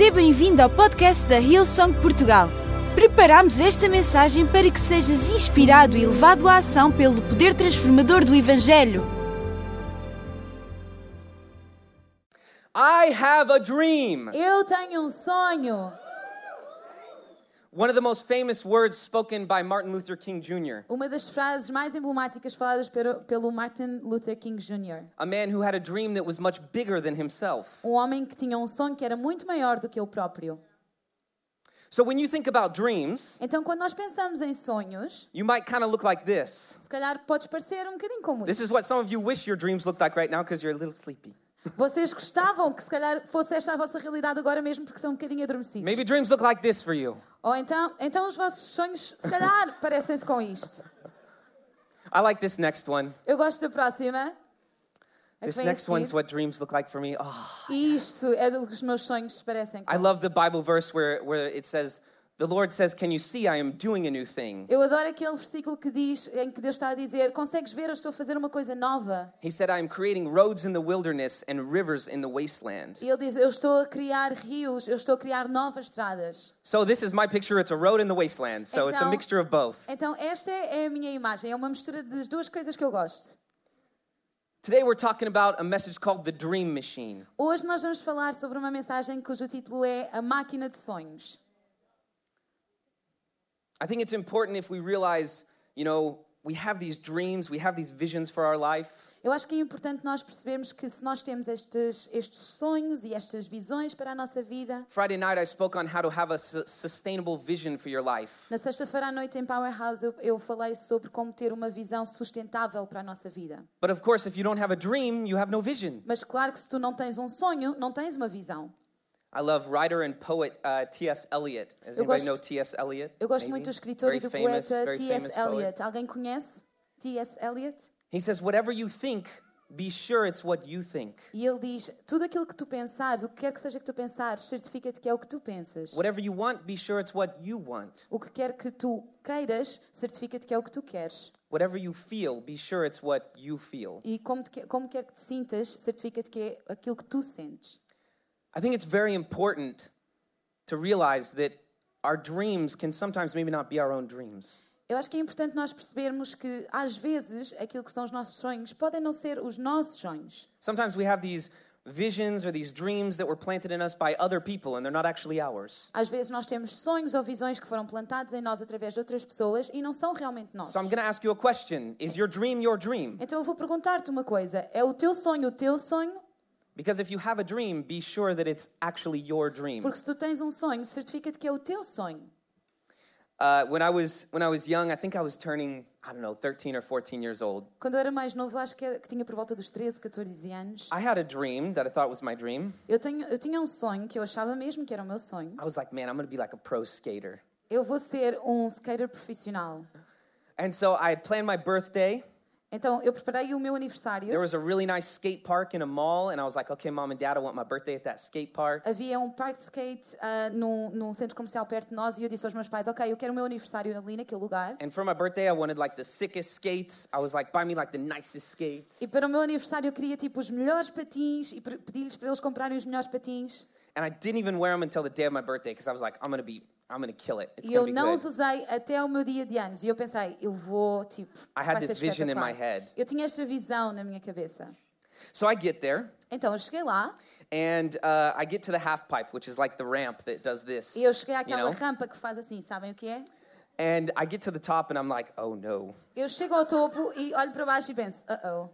Seja bem-vindo ao podcast da Hillsong Portugal. Preparamos esta mensagem para que sejas inspirado e levado à ação pelo poder transformador do Evangelho. I have a dream. Eu tenho um sonho. One of the most famous words spoken by Martin Luther King Jr., Uma das frases mais emblemáticas faladas pelo, pelo Martin Luther King Jr. a man who had a dream that was much bigger than himself. Um homem que tinha um sonho que era muito maior do que ele próprio. So when you think about dreams, Então, quando nós pensamos em sonhos, you might kind of look like this. se calhar podes parecer um bocadinho como This is what some of you wish your dreams looked like right now because you're a little sleepy. Vocês gostavam que se calhar fosse esta a vossa realidade agora mesmo porque estão um bocadinho adormecidos. Maybe dreams look like this for you. Ou então, então os vossos sonhos, se calhar, parecem-se com isto. I like this next one. Eu gosto da próxima. This next one's what dreams look like for me. Oh, isto é do que os meus sonhos parecem. I love the Bible verse where, where it says, The Lord says, Can you see I am doing a new thing? Eu adoro aquele versículo que diz, em que Deus está a dizer: Consegues ver, eu estou a fazer uma coisa nova. He said, I am creating roads in the wilderness and rivers in the wasteland. E ele diz: Eu estou a criar rios, eu estou a criar novas estradas. So this is my picture. It's a road in the wasteland. So it's a mixture of both. Então, esta é a minha imagem, é uma mistura das duas coisas que eu gosto. Today we're talking about a message called the Dream Machine. Hoje nós vamos falar sobre uma mensagem cujo título é A Máquina de Sonhos. I think it's important if we realize, you know, we have these dreams, we have these visions for our life. Eu acho que é importante nós percebermos que se nós temos estes, estes sonhos e estas visões para a nossa vida, Friday night I spoke on how to have a su- sustainable vision for your life. na sexta-feira à noite em Powerhouse eu, eu falei sobre como ter uma visão sustentável para a nossa vida. But of course, if you don't have a dream, you have no vision. Mas claro que se tu não tens um sonho, não tens uma visão. I love writer and poet uh, T.S. Eliot. Does Eu anybody gosto- know T.S. Eliot? Eu gosto Maybe? muito do escritor very e do famous, poeta T.S. Eliot. Alguém conhece T.S. Eliot? He says, whatever you think, be sure it's what you think. E ele diz: tudo aquilo que tu pensares, o que quer que seja que tu pensares, certifica-te que é o que tu pensas. Whatever you want, be sure it's what you want. O que quer que tu queiras, certifica-te que é o que tu queres. Whatever you feel, be sure it's what you feel. E como, te como quer que te sintas, certifica-te que é aquilo que tu sentes. I think it's very important to realize that our dreams can sometimes maybe not be our own dreams. Eu acho que é importante nós percebermos que, às vezes, aquilo que são os nossos sonhos podem não ser os nossos sonhos. Sometimes we have these visions or these dreams that were planted in us by other people and they're not actually ours. Às vezes nós temos sonhos ou visões que foram plantados em nós através de outras pessoas e não são realmente nossos. So I'm going to ask you a question Is your dream your dream? Então eu vou perguntar-te uma coisa: é o teu sonho o teu sonho? Because if you have a dream, be sure that it's actually your dream. Porque se tu tens um sonho, certifica-te que é o teu sonho. Uh, when, I was, when I was young, I think I was turning, I don't know, 13 or 14 years old. Quando eu era mais novo, acho que, que tinha por volta dos 13, 14 anos, I had a dream that I thought was my dream. eu, tenho, eu tinha um sonho que eu achava mesmo que era o meu sonho. I was like, man, I'm going to be like a pro skater. Eu vou ser um skater profissional. And so I planned my birthday. Então eu preparei o meu There aniversário. was a really nice skate park in a mall, and I was like, okay, mom and dad, I want my birthday at that skate park. Havia um parque de skate ah, num, num centro comercial perto de nós e eu disse aos meus pais: Ok, eu quero o meu aniversário ali naquele lugar. And for my birthday, I wanted like the sickest skates. I was like, buy me like the nicest skates. E para o meu aniversário eu queria tipo os melhores patins e pe- pedi-lhes para eles comprarem os melhores patins. And I didn't even wear them until the day of my birthday because I was like, I'm gonna be, I'm gonna kill it. It's E eu gonna be não os good. usei até ao meu dia de anos. E eu pensei, eu vou, tipo. I had vai ser this vision in my espetacular. head. Eu tinha esta visão na minha cabeça. So I get there, Então eu cheguei lá and uh, I get to the half pipe, which is like the ramp that does this. e eu cheguei you àquela know? rampa que faz assim, sabem o que é? And I get to the top, and I'm like, oh no. Eu chego ao topo e olho para baixo e penso, uh oh.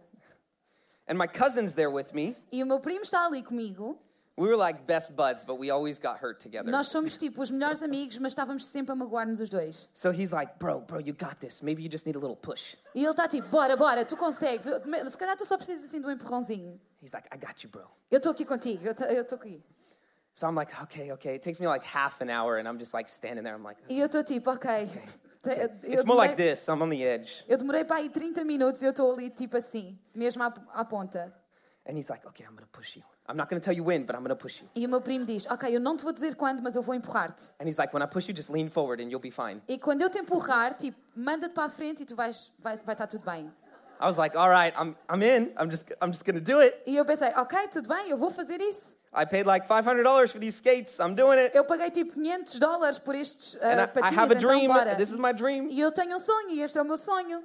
And my cousin's there with me. E o meu primo está ali comigo. We were like best buds, but we always got hurt together. Nós somos tipo os melhores amigos, mas estávamos sempre a magoar-nos os dois. So he's like, bro, bro, you got this. Maybe you just need a little push. E ele está tipo, bora, bora, tu consegues. Se calhar tu só precisas assim de um empurrãozinho. He's like, I got you, bro. Eu estou aqui contigo, eu tô- eu estou aqui. So I'm like, okay, okay. It takes me like half an hour, and I'm just like standing there. I'm like, E eu estou tipo, ok. Te- Eu it's more like this. I'm on the edge. eu demorei para aí 30 minutos e eu estou ali tipo assim, mesmo à, à ponta. And he's like, okay, I'm gonna push you. I'm not gonna tell you when, but I'm gonna push you. E o meu primo diz, ok, eu não te vou dizer quando, mas eu vou empurrar-te. And he's like, when I push you, just lean forward and you'll be fine. E quando eu te empurrar, tipo, manda-te para a frente e tu vais, vai, vai estar tudo bem. I was like, all right, I'm, I'm in. I'm just, I'm just going to do it. E eu pensei, ok, tudo bem, eu vou fazer isso. I paid like $500 for these skates. I'm doing it. Eu paguei tipo 500 dólares por estes uh, And I, I have a então dream. bora. This is my dream. E eu tenho um sonho, e este é o meu sonho.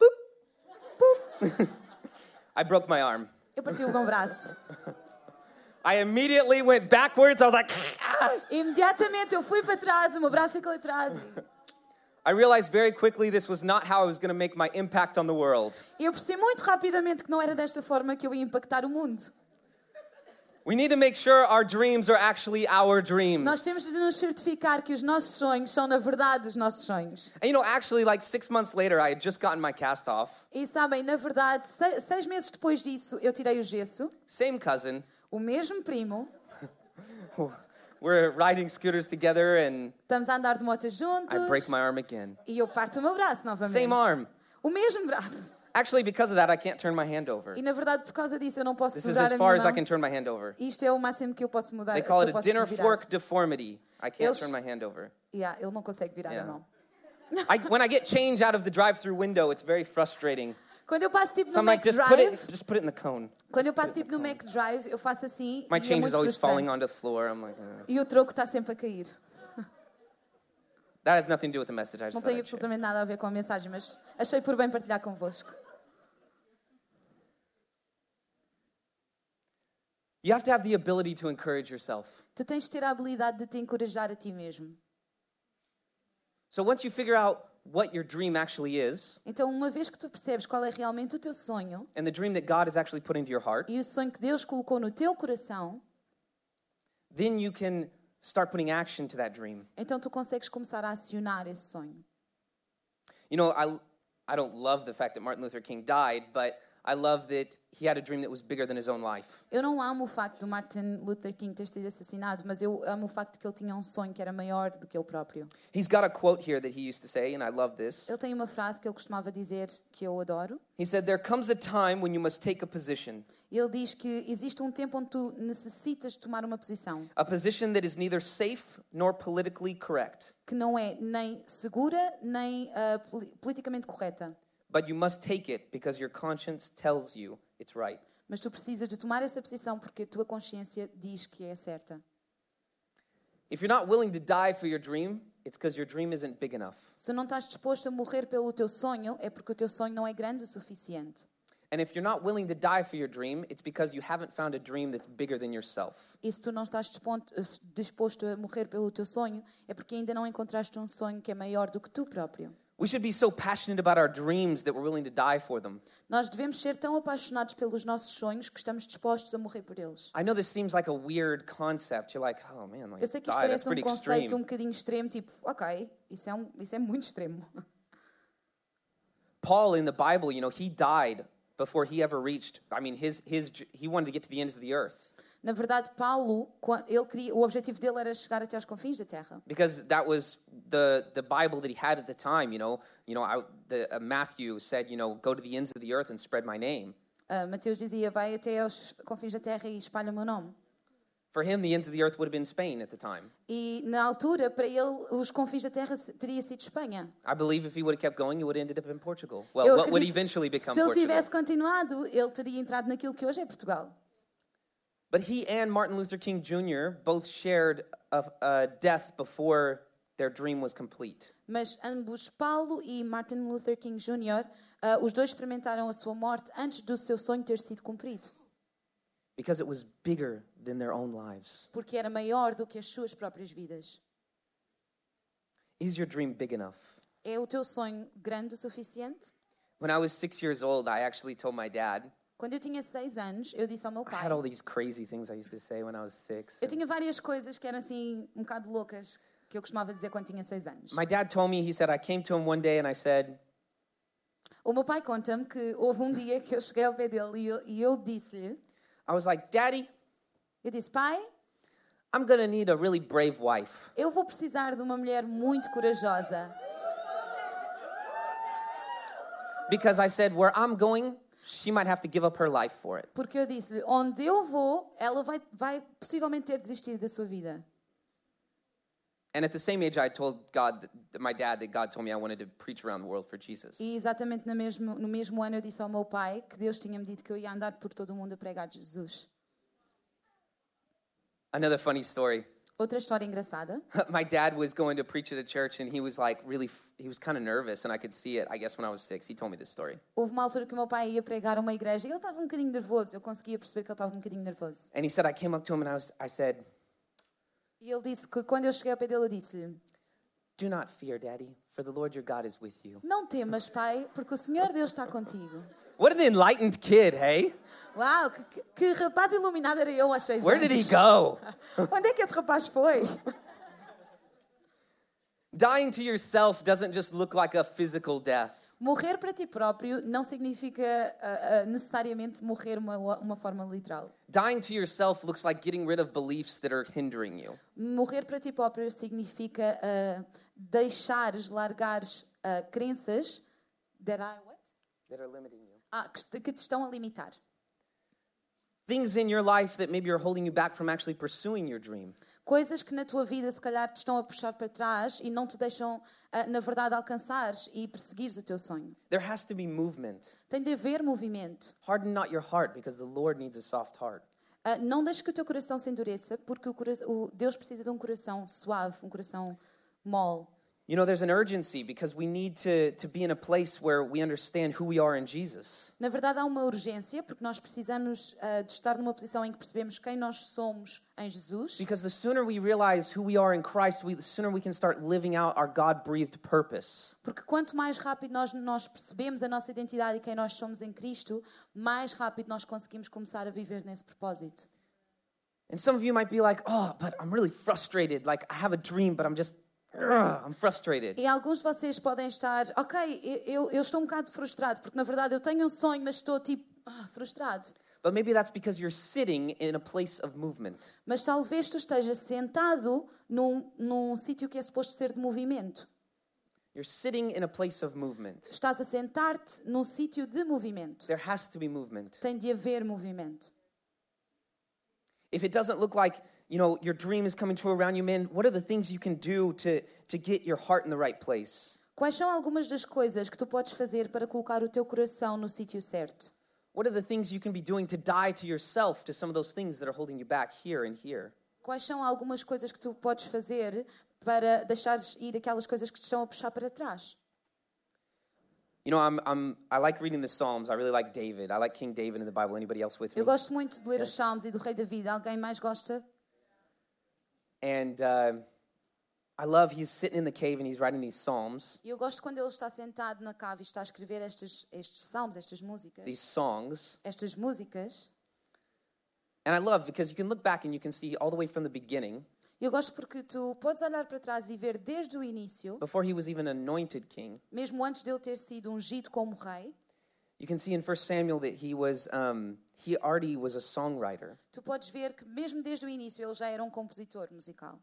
Boop. Boop. I broke my arm. Eu parti o meu braço. I immediately went backwards. I was like, "Ah." Imediatamente eu fui para trás, o meu braço ficou atrás. I realized very quickly this was not how I was going to make my impact on the world. Eu percebi muito rapidamente que não era desta forma que eu ia impactar o mundo. We need to make sure our dreams are actually our Nós dreams. temos de nos certificar que os nossos sonhos são, na verdade, os nossos sonhos. And you know, actually, like six months later, I had just gotten my cast off. E sabem, na verdade, se- seis meses depois disso, eu tirei o gesso. Same cousin. O mesmo primo. We're riding scooters together, and Estamos a andar de moto juntos. I break my arm again. E eu parto o meu braço novamente. Same arm. O mesmo braço. Actually, because of that, I can't turn my hand over. E na verdade, por causa disso, eu não posso This is mudar as a far minha as I mão. can turn my hand over. Isto é o máximo que eu posso mudar. They que call eu it a posso dinner virar. fork deformity. I can't Eles- turn my hand over. Yeah, ele não consegue virar Yeah. a mão. I, when I get change out of the drive-through window, it's very frustrating. Quando eu passo tipo So no I'm like, Mac just put Drive, it, just put it in the cone. quando eu passo tipo no Mac Drive, eu faço assim My e é change is muito always falling frustrante. onto the floor. I'm like, "Ugh." E o troco está sempre a cair. that has nothing to do with the message. I just Não thought tem I'd share. absolutamente nada a ver com a mensagem, mas achei por bem partilhar convosco. You have to have the ability to encourage yourself. Tu tens de ter a habilidade de te encorajar a ti mesmo. So once you figure out what your dream actually is, Então, uma vez que tu percebes qual é realmente o teu sonho and the dream that God has actually put into your heart, e o sonho que Deus colocou no teu coração, then you can start putting action to that dream. então tu consegues começar a acionar esse sonho. You know, I, I don't love the fact that Martin Luther King died, but I love that he had a dream that was bigger than his own life. Eu não amo o facto do Martin Luther King ter sido assassinado, mas eu amo o facto de que ele tinha um sonho que era maior do que ele próprio. He's got a quote here that he used to say, and I love this. Ele tem uma frase que ele costumava dizer que eu adoro. He said, There comes a time when you must take a position, Ele diz que existe um tempo onde tu necessitas tomar uma posição a position that is neither safe nor politically correct, que não é nem segura nem poli- politicamente correta. But you must take it because your conscience tells you it's right. Mas tu precisas de tomar essa posição porque a tua consciência diz que é certa. If you're not willing to die for your dream, it's because your dream isn't big enough. Se não estás disposto a morrer pelo teu sonho, é porque o teu sonho não é grande o suficiente. And if you're not willing to die for your dream, it's because you haven't found a dream that's bigger than yourself. E se tu não estás dispon- disposto a morrer pelo teu sonho, é porque ainda não encontraste um sonho que é maior do que tu próprio. We should be so passionate about our dreams that we're willing to die for them. Nós devemos ser tão apaixonados pelos nossos sonhos que estamos dispostos a morrer por eles. I know this seems like a weird concept. You're like, oh man, like Eu sei que isto die, parece um conceito extreme. um bocadinho extremo, tipo, ok, isso é, um, isso é muito extremo. Paul in the Bible, you know, he died before he ever reached. I mean, his his he wanted to get to the ends of the earth Na verdade, Paulo, ele queria, o objetivo dele era chegar até aos confins da terra. because that was the the Bible that he had at the time. You know, you know, I, the uh, Matthew said, you know, go to the ends of the earth and spread my name. Ah, Mateus dizia, vai até aos confins da terra e espalha o meu nome. For him, the ends of the earth would have been Spain at the time. E na altura, para ele, os confins da terra teria sido Espanha. I believe if he would have kept going, he would have ended up in Portugal. Well, Eu what would eventually become se ele Portugal. tivesse continuado, ele teria entrado naquilo que hoje é Portugal. But he and Martin Luther King Jr. both shared a, a death before their dream was complete. Mas ambos, Paulo e Martin Luther King Jr., ah, os dois experimentaram a sua morte antes do seu sonho ter sido cumprido. Because it was bigger than their own lives. Porque era maior do que as suas próprias vidas. Is your dream big enough? É o teu sonho grande o suficiente? When I was six years old, I actually told my dad. Quando eu tinha seis anos, eu disse ao meu I pai. had all these crazy things I used to say when I was six. Eu tinha várias coisas que eram assim, um bocado loucas, que eu costumava dizer quando tinha seis anos. My dad told me, he said, I came to him one day and I said, O meu pai conta-me que houve um dia que eu cheguei ao pé dele e eu, e eu disse-lhe: I was like, Daddy, Eu disse, pai, I'm gonna need a really brave wife. eu vou precisar de uma mulher muito corajosa. Because I said, where I'm going, she might have to give up her life for it. Porque eu disse-lhe: Onde eu vou, ela vai, vai possivelmente ter de desistir da sua vida. And at the same age, I told God, that, that my dad, that God told me I wanted to preach around the world for Jesus. E exatamente no mesmo, no mesmo ano eu disse ao meu pai que Deus tinha-me dito que eu ia andar por todo o mundo a pregar de Jesus. Another funny story. Outra história engraçada. my dad was going to preach at a church, and he was like really, he was kind of nervous, and I could see it. I guess when I was six, he told me this story. Houve uma altura que meu pai ia pregar a uma igreja e ele estava um bocadinho nervoso. Eu conseguia perceber que ele estava um bocadinho nervoso. And he said, I came up to him and I was, I said, E ele disse que quando eu cheguei ao pé dele, eu disse-lhe: "Do not fear, Daddy, for the Lord your God is with you." Não temas, pai, porque o Senhor Deus está contigo. What an enlightened kid, hey? Uau, que, que- rapaz iluminado era eu aos seis Where did he go? Onde é que esse rapaz foi? Dying to yourself doesn't just look like a physical death. Morrer para ti próprio não significa ah, ah, necessariamente morrer uma, uma forma literal. Dying to yourself looks like getting rid of beliefs that are hindering you. Morrer para ti próprio significa ah, deixares, largares ah, crenças that are what? That are limiting you. Que, te estão a limitar. Things in your life that maybe are holding you back from actually pursuing your dream. Coisas que na tua vida se calhar te estão a puxar para trás e não te deixam, ah, na verdade, alcançares e perseguires o teu sonho. There has to be movement. Tem de haver movimento. Harden not your heart because the Lord needs a soft heart. Ah, não deixes que o teu coração se endureça, porque o, o Deus precisa de um coração suave, um coração mole. You know, there's an urgency because we need to, to be in a place where we understand who we are in Jesus. Na verdade, há uma urgência, porque nós precisamos ah, de estar numa posição em que percebemos quem nós somos em Jesus. Because the sooner we realize who we are in Christ, we, the sooner we can start living out our God breathed purpose. Porque quanto mais rápido nós, nós percebemos a nossa identidade e quem nós somos em Cristo, mais rápido nós conseguimos começar a viver nesse propósito. And some of you might be like, oh, but I'm really frustrated. Like, I have a dream, but I'm just, I'm frustrated. E alguns de vocês podem estar, ok, eu, eu- estou um bocado frustrado, porque na verdade eu tenho um sonho, mas estou tipo, ah, frustrado. But maybe that's because you're sitting in a place of movement. Mas talvez tu estejas sentado num, num sítio que é suposto ser de movimento. You're sitting in a place of movement. Estás a sentar-te num sítio de movimento. There has to be movement. Tem de haver movimento. If it doesn't look like, you know, your dream is coming true around you, man, what are the things you can do to, to get your heart in the right place? Quais são algumas das coisas que tu podes fazer para colocar o teu coração no sítio certo? What are the things you can be doing to die to yourself to some of those things that are holding you back here and here? Quais são algumas coisas que tu podes fazer para deixares ir aquelas coisas que te estão a puxar para trás? You know, I'm, I'm, I like reading the Psalms. I really like David. I like King David in the Bible. Anybody else with me? Eu gosto muito de ler os Salmos e do Rei David. Alguém mais gosta? And uh, I love, he's sitting in the cave and he's writing these Psalms, E eu gosto quando ele está sentado na cave e está a escrever estes, estes salmos, estas músicas. these songs. Estas músicas. And I love because you can look back and you can see all the way from the beginning, Eu gosto porque tu podes olhar para trás e ver desde o início, before he was even anointed king, mesmo antes dele ter sido ungido como rei, you can see in 1 Samuel that he was, um, he already was a songwriter. tu podes ver que mesmo desde o início ele já era um compositor musical.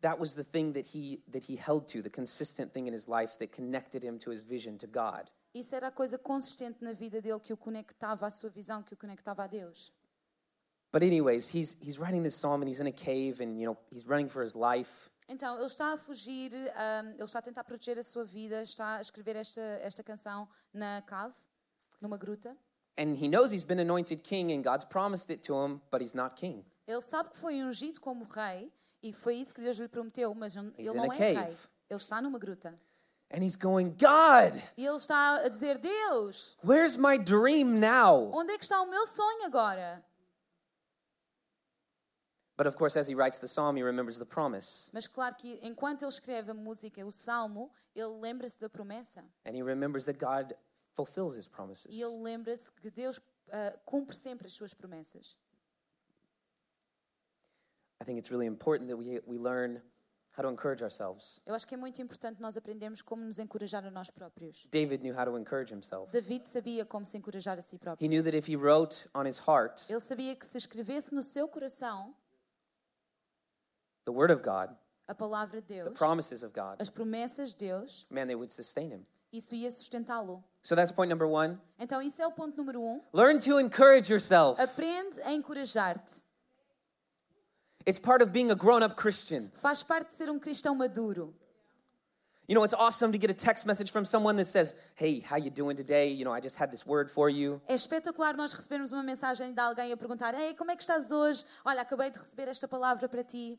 That was the thing that he, that he held to, the consistent thing in his life that connected him to his vision to God. Isso era a coisa consistente na vida dele que o conectava à sua visão, que o conectava a Deus. But anyways, he's, he's writing this psalm and he's in a cave and, you know, he's running for his life. Então, ele está a fugir, ahm, ele está a tentar proteger a sua vida, está a escrever esta, esta canção na cave, numa gruta. And he knows he's been anointed king and God's promised it to him, but he's not king. Ele sabe que foi ungido como rei e foi isso que Deus lhe prometeu, mas ele He's ele não é cave. rei. Ele está numa gruta. And he's going, God, E ele está a dizer: Deus, where's my dream now? onde é que está o meu sonho agora? But of course, as he writes the psalm, he remembers the promise. Mas claro que enquanto ele escreve a música, o salmo, ele lembra-se da promessa. And he remembers that God fulfills his promises. E ele lembra-se que Deus ah, cumpre sempre as suas promessas. I think it's really important that we, we learn how to encourage ourselves. Eu acho que é muito importante nós aprendermos como nos encorajar a nós próprios. David knew how to encourage himself. David sabia como se encorajar a si He próprio. knew that if he wrote on his heart Ele sabia que se escrevesse no seu coração the word of God, a palavra de the Deus, promises of God, as promessas de Deus, man, they would sustain him. isso ia sustentá-lo. So that's point number one. Então, isso é o ponto número um. Learn to encourage yourself. Aprende a encorajar-te. It's part of being a grown-up Christian. Faz parte de ser um cristão maduro. You know, it's awesome to get a text message from someone that says, "Hey, how you doing today? You know, I just had this word for you." É espetacular nós recebermos uma mensagem de alguém a perguntar: Ei, como é que estás hoje? Olha, acabei de receber esta palavra para ti.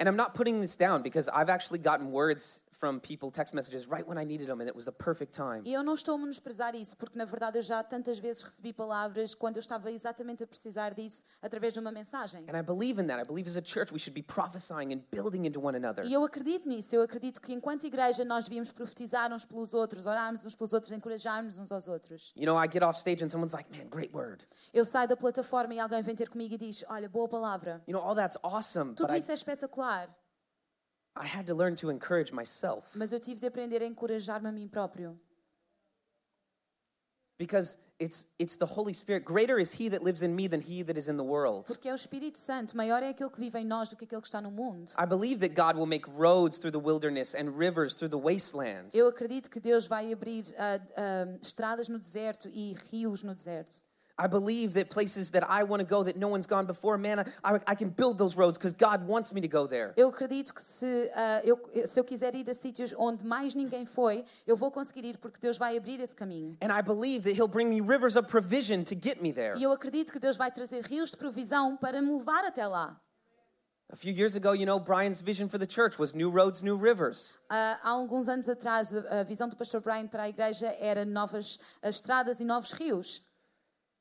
And I'm not putting this down because I've actually gotten words from people, text messages, right when I needed them, and it was the perfect time. E eu não estou a menosprezar isso, porque na verdade eu já tantas vezes recebi palavras quando eu estava exatamente a precisar disso através de uma mensagem. And I believe in that. I believe as a church we should be prophesying and building into one another. E eu acredito nisso, eu acredito que enquanto igreja nós devíamos profetizar uns pelos outros, orarmos uns pelos outros, encorajarmos uns aos outros. You know, I get off stage and someone's like, "Man, great word." Eu saio da plataforma e alguém vem ter comigo e diz: Olha, boa palavra. You know, all that's awesome, Tudo I, isso é espetacular, I had to learn to encourage myself mas eu tive de aprender a encorajar-me a mim próprio. because it's it's the Holy Spirit. Greater is He that lives in me than He that is in the world. Porque é o Espírito Santo, maior é aquele que vive em nós do que aquele que está no mundo. I believe that God will make roads through the wilderness and rivers through the wasteland. Eu acredito que Deus vai abrir ah, ah, estradas no deserto e rios no deserto. I believe that places that I want to go that no one's gone before, man, I, I can build those roads because God wants me to go there. Eu acredito que se, ah, eu, se eu quiser ir a sítios onde mais ninguém foi, eu vou conseguir ir porque Deus vai abrir esse caminho. And I believe that He'll bring me rivers of provision to get me there. E eu acredito que Deus vai trazer rios de provisão para me levar até lá. A few years ago, you know, Brian's vision for the church was new roads, new rivers. Ah, há alguns anos atrás, a a visão do pastor Brian para a igreja era novas ah, estradas e novos rios.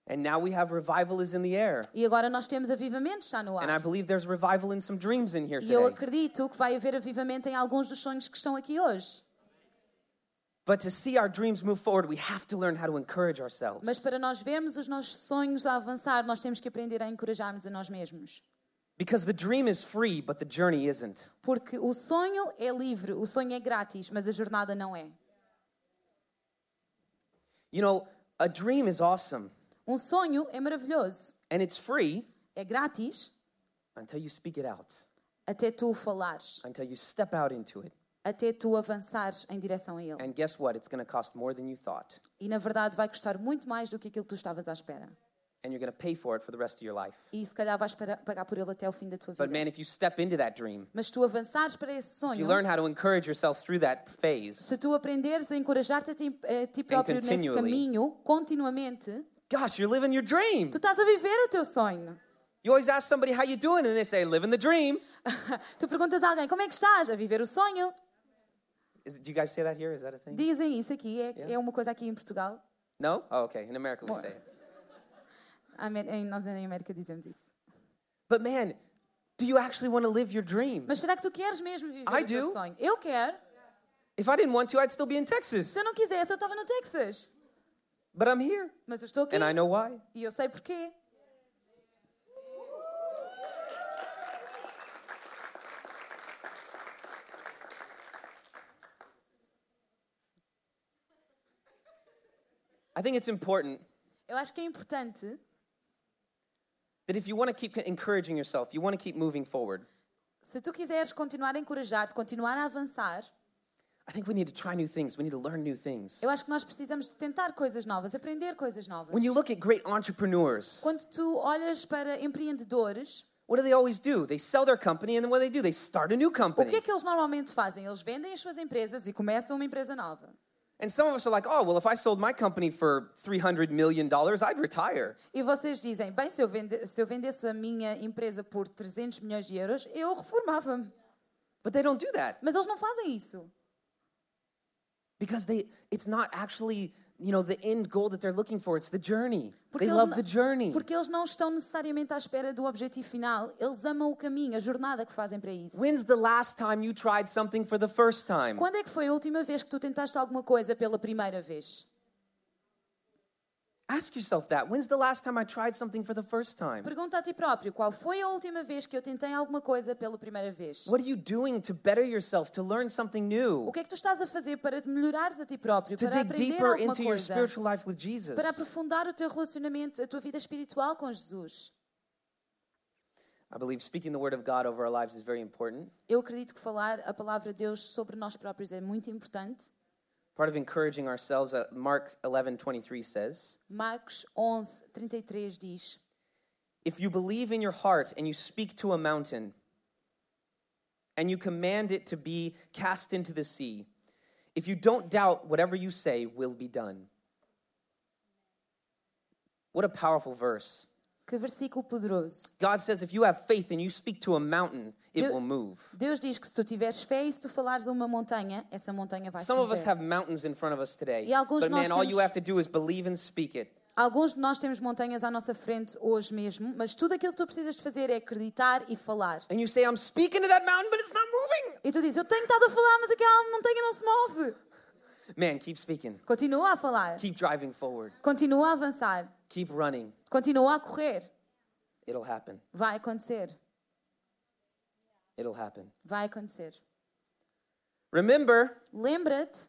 And now we have revival is in the air. E agora nós temos avivamento, está no ar. And I believe there's revival in some dreams in here today. E eu acredito que vai haver avivamento em alguns dos sonhos que estão aqui hoje. But to see our dreams move forward, we have to learn how to encourage ourselves. Mas para nós vermos os nossos sonhos a avançar, nós temos que aprender a encorajar-nos a nós mesmos. Because the dream is free, but the journey isn't. Porque o sonho é livre, o sonho é grátis, mas a jornada não é. You know, a dream is awesome Um sonho é maravilhoso, and it's free é grátis until you speak it out, até tu falares, until you step out into it. até tu avançares em direção a ele. And guess what? It's going to cost more than you thought. E na verdade vai custar muito mais do que aquilo que tu estavas à espera. And you're going to pay for it for the rest of your life. E se calhar vais para- pagar por ele até o fim da tua But vida. man, if you step into that dream, Mas tu avançares para esse if sonho, you learn how to encourage yourself through that phase, se tu aprenderes a encorajar-te a ti, a ti próprio nesse continually. caminho, continuamente, gosh, you're living your dream. tu estás a viver o teu sonho. You always ask somebody how you doing, and they say, living the dream. tu perguntas a alguém, como é que estás? A viver o sonho? Is, do you guys say that here? Is that a thing? Dizem isso aqui, é, Yeah. é uma coisa aqui em Portugal. No? Oh, okay. In America, we say it. Nós em América dizemos isso. But man, do you actually want to live your dream? Mas será que tu queres mesmo viver I o teu do. sonho? Eu quero. If I didn't want to, I'd still be in Texas. Se eu não quisesse, eu estava no Texas. But I'm here, Mas eu estou aqui. and I know why. E eu sei porquê. I think it's important Eu acho que é importante, that if you want to keep encouraging yourself, you want to keep moving forward, se tu quiseres continuar a encorajar-te, continuar a avançar, I think we need to try new things. We need to learn new things. eu acho que nós precisamos de tentar coisas novas, aprender coisas novas. When you look at great entrepreneurs, Quando tu olhas para empreendedores, what do they always do? They sell their company, and then what do they do? They start a new o que é que eles normalmente fazem? Eles vendem as suas empresas e começam uma empresa nova. And some of us are like, oh, well, if I sold my company for $300 million, I'd retire. E vocês dizem, bem, se eu, vende, se eu vendesse a minha empresa por 300 milhões de euros, eu reformava-me. But they don't do that Mas eles não fazem isso. Because they, it's not actually, you know, the end goal that they're looking for. It's the journey. Porque they love não- the journey. Porque eles não estão necessariamente à espera do objetivo final. Eles amam o caminho, a jornada que fazem para isso. When's the last time you tried something for the first time? Quando é que foi a última vez que tu tentaste alguma coisa pela primeira vez? Ask yourself that. When's the last time I tried something for the first time? Pergunta a ti próprio, qual foi a última vez que eu tentei alguma coisa pela primeira vez? What are you doing to better yourself, to learn something new, O que é que tu estás a fazer para melhorares a ti próprio, to para dig aprender deeper alguma into your spiritual life with Jesus? para aprofundar o teu relacionamento, a tua vida espiritual com Jesus? I believe speaking the word of God over our lives is very important. Eu acredito que falar a palavra de Deus sobre nós próprios é muito importante. Part of encouraging ourselves, uh, Mark 11:23 says, Marcos 11, 33 diz: If you believe in your heart and you speak to a mountain and you command it to be cast into the sea, if you don't doubt, whatever you say will be done. What a powerful verse. Que versículo poderoso. God says if you have faith and you speak to a mountain, it Eu- will move. Deus diz que se tu tiveres fé e se tu falares a uma montanha, essa montanha vai se Some of us mover. have mountains in front of us today. E alguns But man, nós all you temos- have to do is believe and speak it. Alguns de nós temos montanhas à nossa frente hoje mesmo, mas tudo aquilo que tu precisas de fazer é acreditar e falar. And you say, I'm speaking to that mountain, but it's not moving. E tu dizes, eu tenho estado a falar, mas aquela montanha não se move. Man, keep speaking. Continua a falar. Keep driving forward. Continua a avançar. Keep running. Continua a correr. It'll happen. Vai acontecer. It'll happen. Vai acontecer. Remember, Lembra-te,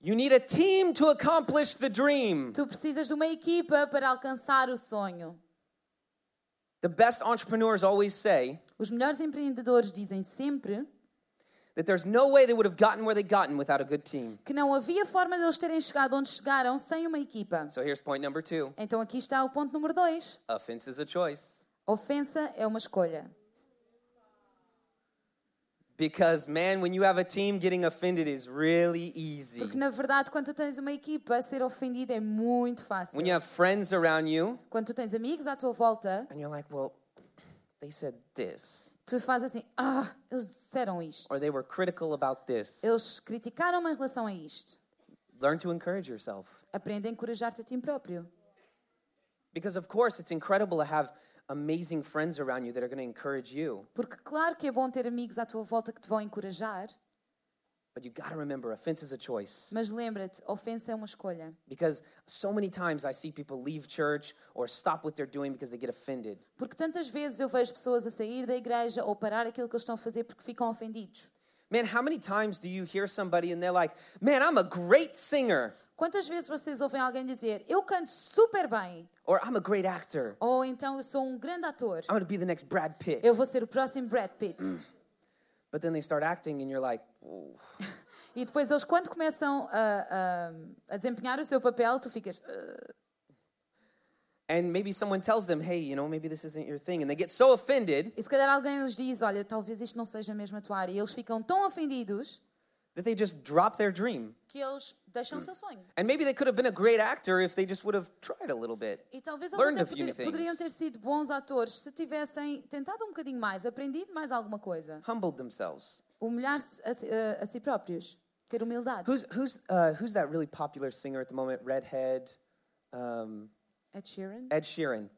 you need a team to accomplish the dream. tu precisas de uma equipa para alcançar o sonho. The best entrepreneurs always say Os melhores empreendedores dizem sempre que não havia forma deles terem chegado onde chegaram sem uma equipa. So here's point number two Então aqui está o ponto número dois. offense is a choice. Ofensa é uma escolha. Because, man, when you have a team, getting offended is really easy. Porque na verdade, quando tens uma equipa, ser ofendido é muito fácil. When you have friends around you Quando tens amigos à tua volta, and you're like, well, they said this, tu fazes assim: ah, eles disseram isto. or they were critical about this. Eles criticaram-me em relação a isto. Learn to encourage yourself. Aprende a encorajar-te a ti próprio. Because, of course, it's incredible to have amazing friends around you that are going to encourage you. Porque claro que é bom ter amigos à tua volta que te vão encorajar, But you got to remember, offense is a choice. mas lembra-te, ofensa é uma escolha. Because so many times I see people leave church or stop what they're doing because they get offended. Porque tantas vezes eu vejo pessoas a sair da igreja ou parar aquilo que eles estão a fazer porque ficam ofendidos. Man, how many times do you hear somebody and they're like, man, I'm a great singer Quantas vezes vocês ouvem alguém dizer eu canto super bem? or I'm a great actor? Ou então eu sou um grande ator. I'm going to be the next Brad Pitt. Eu vou ser o próximo Brad Pitt. But then they start acting and you're like. E depois eles, quando começam a, a, a desempenhar o seu papel, tu ficas. "Ah." and maybe someone tells them, hey, you know, maybe this isn't your thing. And they get so offended E se calhar alguém lhes diz: Olha, talvez isto não seja mesmo a tua área. E eles ficam tão ofendidos that they just drop their dream. que eles deixam o seu sonho. And maybe they could have been a great actor if they just would have tried a little bit. E talvez eles Learned até a few poder- poderiam things. ter sido bons atores se tivessem tentado um bocadinho mais, aprendido mais alguma coisa. Humbled themselves. Humilhar-se a, si- a- a si próprios. Ter humildade. Who's, who's, uh, who's that really popular singer at the moment? Redhead? Um, Ed Sheeran. Ed Sheeran.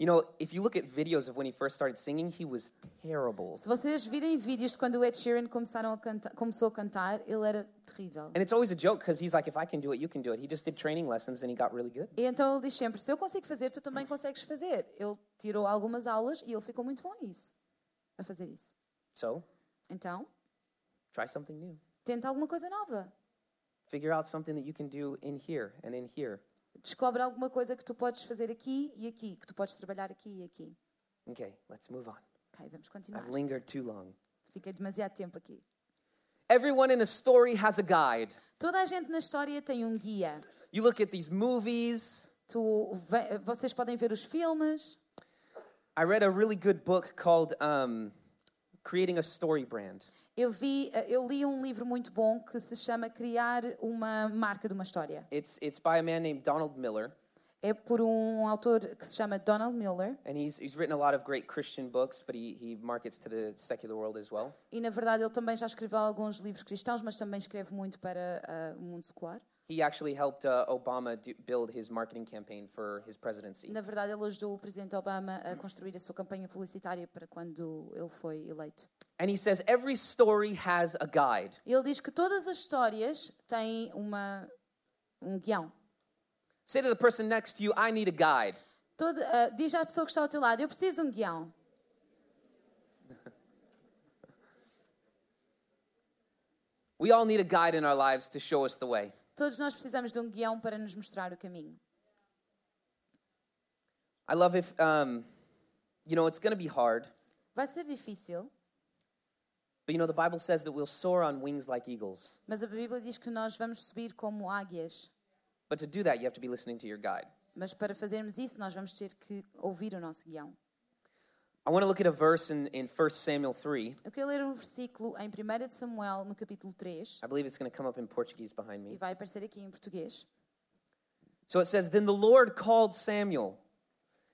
You know, if you look at videos of when he first started singing, he was terrible. Se vocês virem vídeos de quando o Ed Sheeran começaram a canta- começou a cantar, ele era terrível. And it's always a joke because he's like, if I can do it, you can do it. He just did training lessons and he got really good. E então ele diz sempre: se eu consigo fazer, tu também consegues fazer. Ele tirou algumas aulas e ele ficou muito bom a isso, a fazer isso. So, Então, try something new. tenta alguma coisa nova. Figure out something that you can do in here and in here. Descobre alguma coisa que tu podes fazer aqui e aqui, que tu podes trabalhar aqui e aqui. Okay, let's move on. Ok, vamos continuar. I've lingered too long. Fiquei demasiado tempo aqui. Everyone in a story has a guide. Toda a gente na história tem um guia. You look at these movies. Tu, vocês podem ver os filmes. I read a really good book called um, Creating a Story Brand. Eu, vi, eu li um livro muito bom que se chama Criar uma Marca de uma História. It's, it's by a man named Donald Miller, É por um autor que se chama Donald Miller. and he's, he's written a lot of great Christian books, but he, he markets to the secular world as well. E, na verdade, ele também já escreveu alguns livros cristãos, mas também escreve muito para ah, o mundo secular. He actually helped uh, Obama do, build his marketing campaign for his presidency. Na verdade, ele ajudou o presidente Obama a construir a sua campanha publicitária para quando ele foi eleito. And he says every story has a guide. Ele diz que todas as histórias têm uma, um guião. Say to the person next to you, I need a guide. Toda, ah, diz à pessoa que está ao teu lado: Eu preciso de um guião. We all need a guide in our lives to show us the way. Todos nós precisamos de um guião para nos mostrar o caminho. I love if, um, you know, it's going to be hard, Vai ser difícil, but you know, the Bible says that we'll soar on wings like eagles. mas a Bíblia diz que nós vamos subir como águias. But to do that, you have to be listening to your guide. Mas para fazermos isso, nós vamos ter que ouvir o nosso guião. I want to look at a verse in, in 1 Samuel 3. Eu quero ler um versículo em 1 Samuel, no capítulo 3, I believe it's going to come up in Portuguese behind e me. vai aparecer aqui em português. So it says, Then the Lord called Samuel.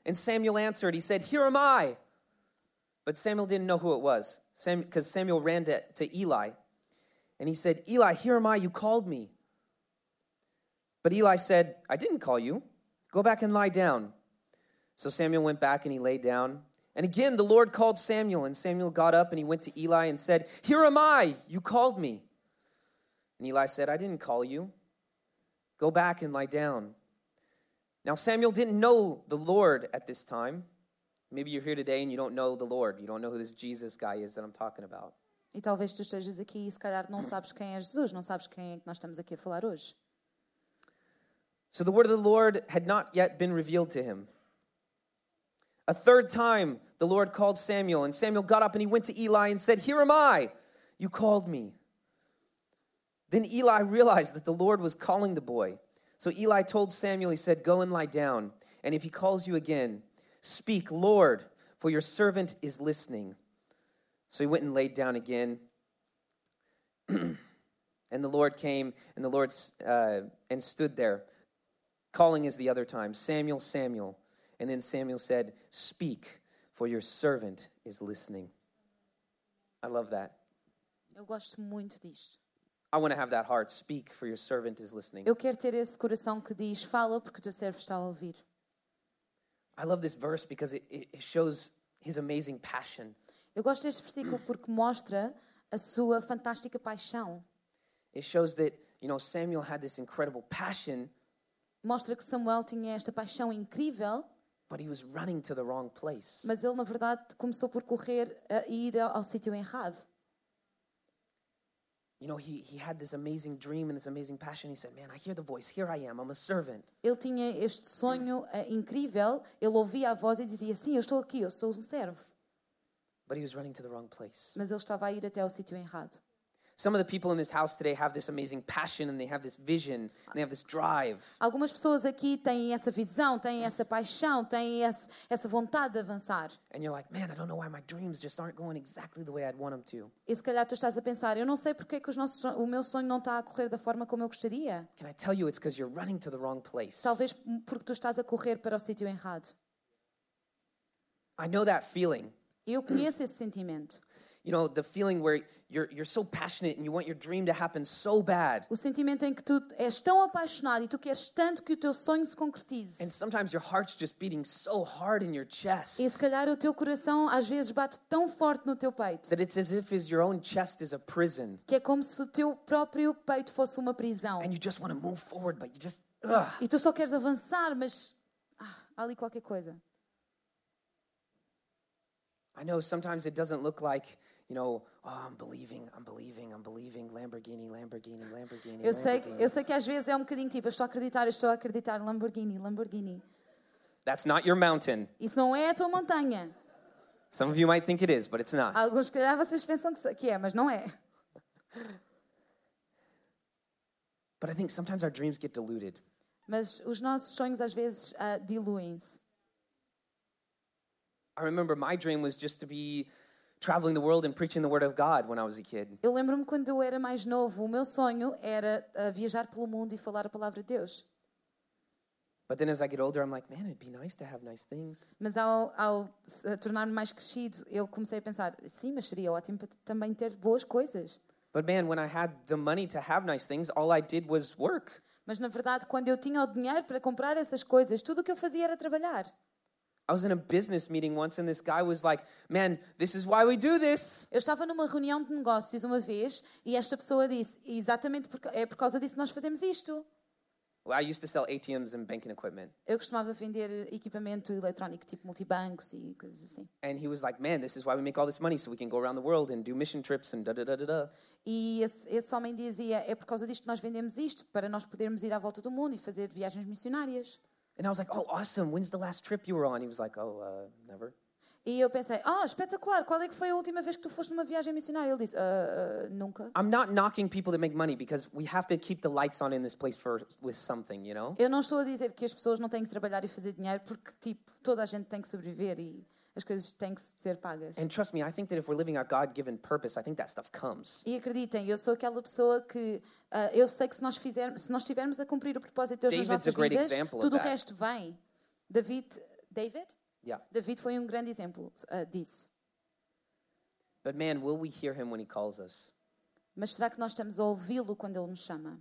And Samuel answered, He said, Here am I. But Samuel didn't know who it was because Samuel ran to, to Eli. And he said, Eli, here am I. You called me. But Eli said, I didn't call you. Go back and lie down. So Samuel went back and he lay down. And again, the Lord called Samuel. And Samuel got up and he went to Eli and said, Here am I. You called me. And Eli said, I didn't call you. Go back and lie down. Now, Samuel didn't know the Lord at this time. Maybe you're here today and you don't know the Lord. You don't know who this Jesus guy is that I'm talking about. E talvez tu estejas aqui e se calhar não sabes quem é Jesus, não sabes quem é que nós estamos aqui a falar hoje. So the word of the Lord had not yet been revealed to him. A third time, the Lord called Samuel, and Samuel got up and he went to Eli and said, Here am I. You called me. Then Eli realized that the Lord was calling the boy. So Eli told Samuel, He said, Go and lie down. And if he calls you again, speak, Lord, for your servant is listening. So he went and laid down again. and the Lord came, and the Lord uh, and stood there, calling as the other time, Samuel, Samuel. And then Samuel said, Speak, for your servant is listening. I love that. Eu gosto muito disto. I want to have that heart. Speak, for your servant is listening. Eu quero ter esse coração que diz: Fala, porque o teu servo está a ouvir. I love this verse because it, it shows his amazing passion. Eu gosto deste versículo porque mostra a sua fantástica paixão. It shows that, you know, Samuel had this incredible passion, Mostra que Samuel tinha esta paixão incrível, but he was running to the wrong place. mas ele, na verdade, começou por correr a ir ao, ao sítio errado. You know, he, he had this amazing dream and this amazing passion. He said, Man, I hear the voice. Here I am. I'm a servant. Ele tinha este sonho eh, incrível, ele ouvia a voz e dizia: Sim, eu estou aqui, eu sou um servo. But he was running to the wrong place. Mas ele estava a ir até ao sítio errado. Some of the people in this house today have this amazing passion and they have this vision and they have this drive. Algumas pessoas aqui têm essa visão, têm essa paixão, têm esse, essa vontade de avançar. And you're like, Man, I don't know why my dreams just aren't going exactly the way I'd want them to. E se calhar tu estás a pensar: Eu não sei porque é que os nossos, o meu sonho não está a correr da forma como eu gostaria. Can I tell you it's because you're running to the wrong place? Talvez porque tu estás a correr para o sítio errado. I know that feeling. Eu conheço esse sentimento. You know, the feeling where you're, you're so passionate and you want your dream to happen so bad. O sentimento em que tu és tão apaixonado e tu queres tanto que o teu sonho se concretize. And sometimes your heart's just beating so hard in your chest E se calhar o teu coração às vezes bate tão forte no teu peito that it's as if is your own chest is a prison que é como se o teu próprio peito fosse uma prisão. and you just want to move forward, but you just, ugh. E tu só queres avançar, mas ah, há ali qualquer coisa. I know sometimes it doesn't look like, you know, oh, I'm believing, I'm believing, I'm believing, Lamborghini, Lamborghini, Lamborghini, Eu sei, Lamborghini. eu sei que às vezes é um bocadinho tipo, eu estou a acreditar, eu estou a acreditar, Lamborghini, Lamborghini. That's not your mountain. Isso não é a tua montanha. Some of you might think it is, but it's not. Alguns, calhar, vocês pensam que que é, mas não é. But I think sometimes our dreams get diluted. Mas os nossos sonhos às vezes ah, diluem-se. I remember my dream was just to be traveling the world and preaching the word of God when I was a kid. Eu lembro-me quando eu era mais novo, o meu sonho era ah, viajar pelo mundo e falar a palavra de Deus. But then as I get older, I'm like, man, it'd be nice to have nice things. Mas ao, ao se- tornar-me mais crescido, eu comecei a pensar, sim, mas seria ótimo para também ter boas coisas. But man, when I had the money to have nice things, all I did was work. Mas na verdade, quando eu tinha o dinheiro para comprar essas coisas, tudo o que eu fazia era trabalhar. I was in a business meeting once and this guy was like, man, this is why we do this. Eu estava numa reunião de negócios uma vez e esta pessoa disse: exatamente porque, é por causa disso que nós fazemos isto. Well, I used to sell ATMs and banking equipment. Eu costumava vender equipamento eletrónico tipo multibancos e coisas assim. And he was like, man, this is why we make all this money so we can go around the world and do mission trips and da da da da da. E esse, esse homem dizia: é por causa disto que nós vendemos isto, para nós podermos ir à volta do mundo e fazer viagens missionárias. And I was like, oh, awesome. When's the last trip you were on? He was like, oh, uh, never. E eu pensei, ah, espetacular, qual é que foi a última vez que tu foste numa viagem missionária? Ele disse, "Ah, ah, nunca. I'm not knocking people that make money because we have to keep the lights on in this place for with something, you know? Eu não estou a dizer que as pessoas não têm que trabalhar e fazer dinheiro, porque, tipo, toda a gente tem que sobreviver e as coisas têm que ser pagas. And trust me, I think that if we're living our God-given purpose, I think that stuff comes. E acreditem, eu sou aquela pessoa que ah, eu sei que se nós fizermos, se nós estivermos a cumprir o propósito de Deus nas David's a nossas great vidas, example of tudo o that. resto vem. David, David? Yeah. David foi um grande exemplo ah, disso. But man, will we hear him when he calls us? Mas será que nós estamos a ouvi-lo quando ele nos chama?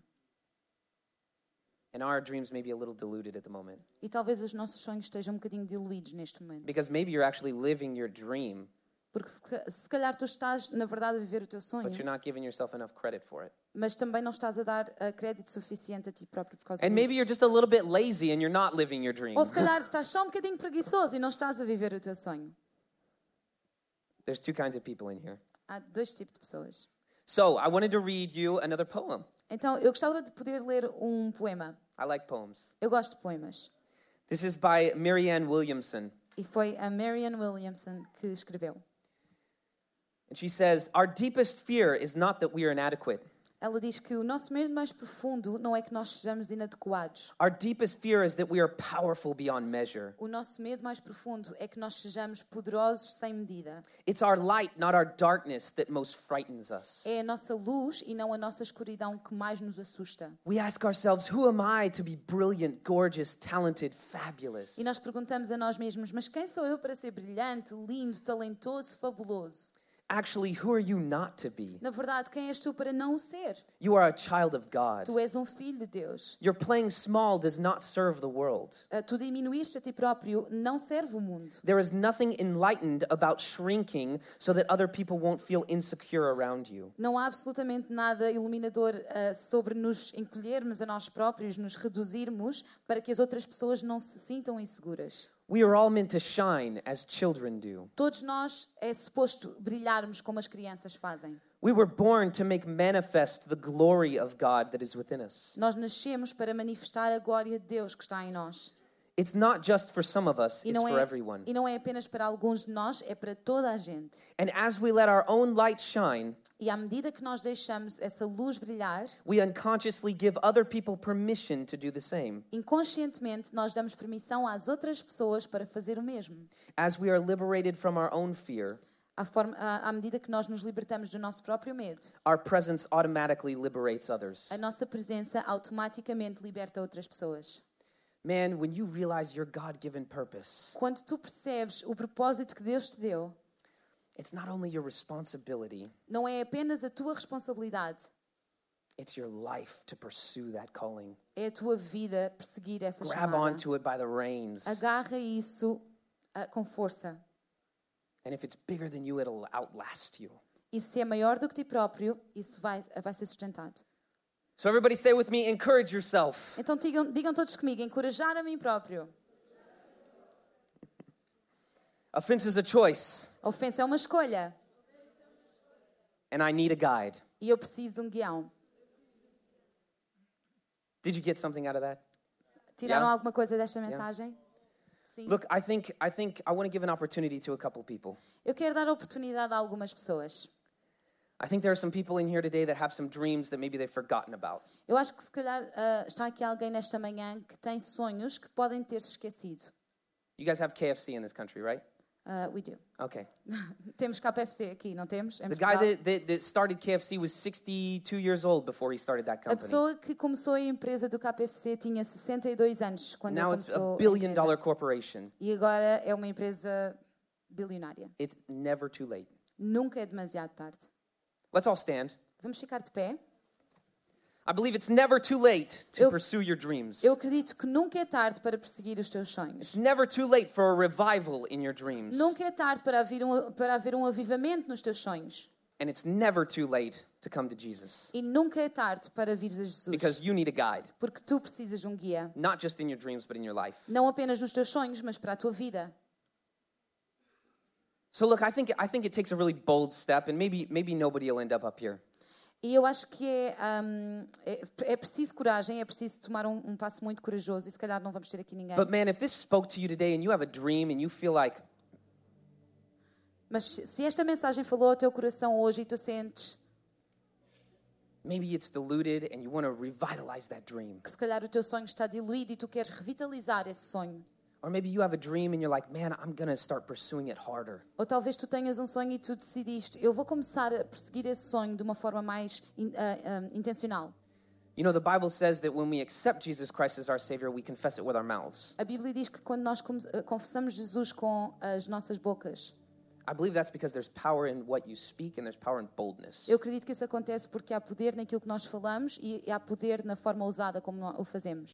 And our dreams may be a little diluted at the moment. E talvez os nossos sonhos estejam um bocadinho diluídos neste momento. Because maybe you're actually living your dream, Porque se, se calhar tu estás, na verdade, a viver o teu sonho, but you're not giving yourself enough credit for it. mas também não estás a dar ah, crédito suficiente a ti próprio por causa And maybe disso. you're just a little bit lazy and you're not living your dream. Ou se calhar estás só um bocadinho preguiçoso e não estás a viver o teu sonho. There's two kinds of people in here. Há dois tipos de pessoas. So I wanted to read you another poem. Então, eu gostava de poder ler um poema. I like poems. Eu gosto de poemas. This is by Marianne Williamson. E foi a Marianne Williamson que escreveu. And she says, Our deepest fear is not that we are inadequate. Ela diz que o nosso medo mais profundo não é que nós sejamos inadequados. Our deepest fear is that we are powerful beyond measure. O nosso medo mais profundo é que nós sejamos poderosos sem medida. It's our light, not our darkness, that most frightens us. É a nossa luz e não a nossa escuridão que mais nos assusta. We ask ourselves, Who am I to be brilliant, gorgeous, talented, fabulous? E nós perguntamos a nós mesmos: mas quem sou eu para ser brilhante, lindo, talentoso, fabuloso? Actually, who are you not to be? Na verdade, quem és tu para não o ser? You are a child of God. Tu és um filho de Deus. Your playing small does not serve the world. Ah, Tu diminuíste a ti próprio, não serve o mundo. There is nothing enlightened about shrinking so that other people won't feel insecure around you. Não há absolutamente nada iluminador ah, sobre nos encolhermos a nós próprios, nos reduzirmos para que as outras pessoas não se sintam inseguras. We are all meant to shine as children do. Todos nós é suposto brilharmos como as crianças fazem. We were born to make manifest the glory of God that is within us. Nós nascemos para manifestar a glória de Deus que está em nós. It's not just for some of us, it's não, for é, everyone. e não é apenas para alguns de nós, é para toda a gente. And as we let our own light shine, E à medida que nós deixamos essa luz brilhar, we unconsciously give other people permission to do the same. inconscientemente nós damos permissão às outras pessoas para fazer o mesmo. As we are liberated from our own fear, À, forma, à, à medida que nós nos libertamos do nosso próprio medo, our presence automatically liberates others. a nossa presença automaticamente liberta outras pessoas. Man, when you realize your God given purpose, Quando tu percebes o propósito que Deus te deu, it's not only your responsibility, não é apenas a tua responsabilidade, it's your life to pursue that calling. é a tua vida perseguir essa Grab chamada. onto it by the reins. Agarra isso ah, com força. And if it's bigger than you, it'll outlast you. E se é maior do que ti próprio, isso vai, vai ser sustentado. So, everybody say with me encourage yourself. Então digam, digam todos comigo, encorajar a mim próprio. Offense is a choice, A ofensa é uma escolha and I need a guide. e eu preciso de um guião. Did you get something out of that? Tiraram Yeah. alguma coisa desta mensagem? Sim. Look, I think I think I want to give an opportunity to a couple people. Eu quero dar oportunidade a algumas pessoas. I think there are some people in here today that have some dreams that maybe they've forgotten about. Eu acho que se calhar ah, está aqui alguém nesta manhã que tem sonhos que podem ter-se esquecido. You guys have KFC in this country, right? Ah, we do. Okay. temos KFC aqui, não temos? Em The guy that, that, that started KFC was 62 years old before he started that A company. pessoa que começou a empresa do KFC tinha 62 anos quando Now it's a a billion dollar corporation. E agora é uma empresa bilionária. It's never too late. Nunca é demasiado tarde. Let's all stand. Vamos ficar de pé. I believe it's never too late to Eu- pursue your dreams. Eu acredito que nunca é tarde para perseguir os teus sonhos. It's never too late for a revival in your dreams. Nunca é tarde para haver, um, para haver um avivamento nos teus sonhos. And it's never too late to come to Jesus E nunca é tarde para vires a Jesus. because you need a guide, Porque tu precisas de um guia. not just in your dreams, but in your life. Não apenas nos teus sonhos, mas para a tua vida. So look, I think I think it takes a really bold step, and maybe maybe nobody will end up up here. E eu acho que é, hum, é, é preciso coragem, é preciso tomar um, um passo muito corajoso. E se calhar não vamos ter aqui ninguém. But man, if this spoke to you today and you have a dream and you feel like Mas se esta mensagem falou ao teu coração hoje e tu sentes maybe it's diluted and you want to revitalize that dream. que se calhar o teu sonho está diluído e tu queres revitalizar esse sonho. Or maybe you have a dream and you're like, man, I'm to start pursuing it harder. Ou talvez tu tenhas um sonho e tu decidiste, eu vou começar a perseguir esse sonho de uma forma mais in- ah, ah, intencional. You know, the Bible says that when we accept Jesus Christ as our Savior, we confess it with our mouths. A Bíblia diz que quando nós ah, confessamos Jesus com as nossas bocas, I believe that's because there's power in what you speak and there's power in boldness. eu acredito que isso acontece porque há poder naquilo que nós falamos e há poder na forma ousada como o fazemos.